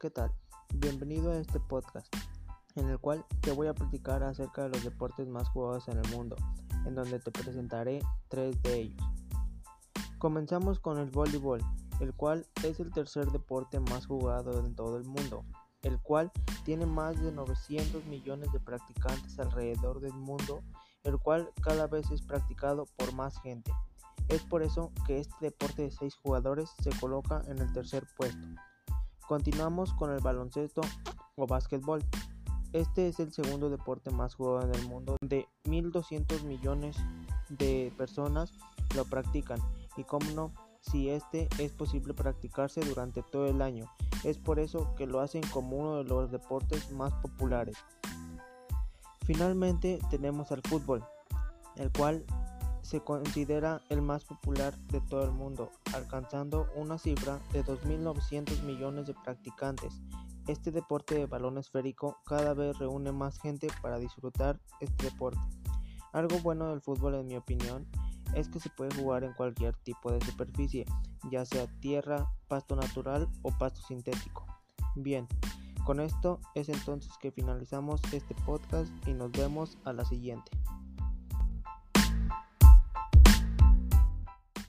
¿qué tal? Bienvenido a este podcast, en el cual te voy a platicar acerca de los deportes más jugados en el mundo, en donde te presentaré tres de ellos. Comenzamos con el voleibol, el cual es el tercer deporte más jugado en todo el mundo, el cual tiene más de 900 millones de practicantes alrededor del mundo, el cual cada vez es practicado por más gente. Es por eso que este deporte de 6 jugadores se coloca en el tercer puesto. Continuamos con el baloncesto o básquetbol. Este es el segundo deporte más jugado en el mundo, de 1.200 millones de personas lo practican y como no, si este es posible practicarse durante todo el año. Es por eso que lo hacen como uno de los deportes más populares. Finalmente tenemos al fútbol, el cual se considera el más popular de todo el mundo, alcanzando una cifra de 2.900 millones de practicantes. Este deporte de balón esférico cada vez reúne más gente para disfrutar este deporte. Algo bueno del fútbol en mi opinión es que se puede jugar en cualquier tipo de superficie, ya sea tierra, pasto natural o pasto sintético. Bien, con esto es entonces que finalizamos este podcast y nos vemos a la siguiente.